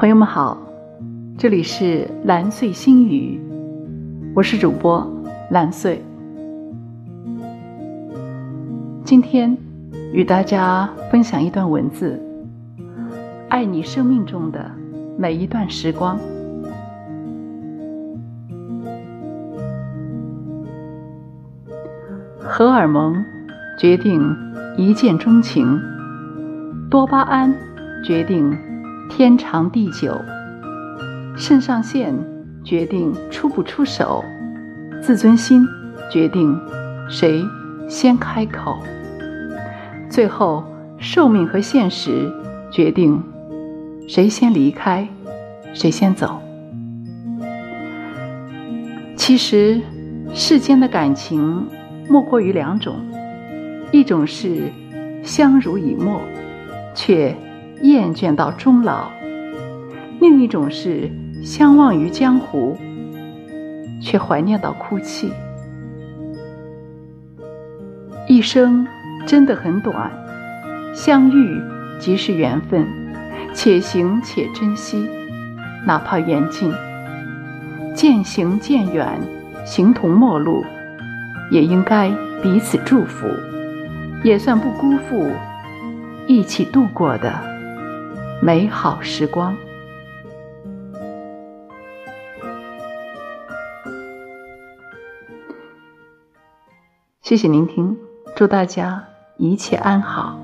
朋友们好，这里是蓝穗心语，我是主播蓝穗。今天与大家分享一段文字：爱你生命中的每一段时光。荷尔蒙决定一见钟情，多巴胺决定天长地久，肾上腺决定出不出手，自尊心决定谁先开口，最后寿命和现实决定谁先离开，谁先走。其实世间的感情。莫过于两种，一种是相濡以沫，却厌倦到终老；另一种是相忘于江湖，却怀念到哭泣。一生真的很短，相遇即是缘分，且行且珍惜，哪怕缘尽，渐行渐远，形同陌路。也应该彼此祝福，也算不辜负一起度过的美好时光。谢谢聆听，祝大家一切安好。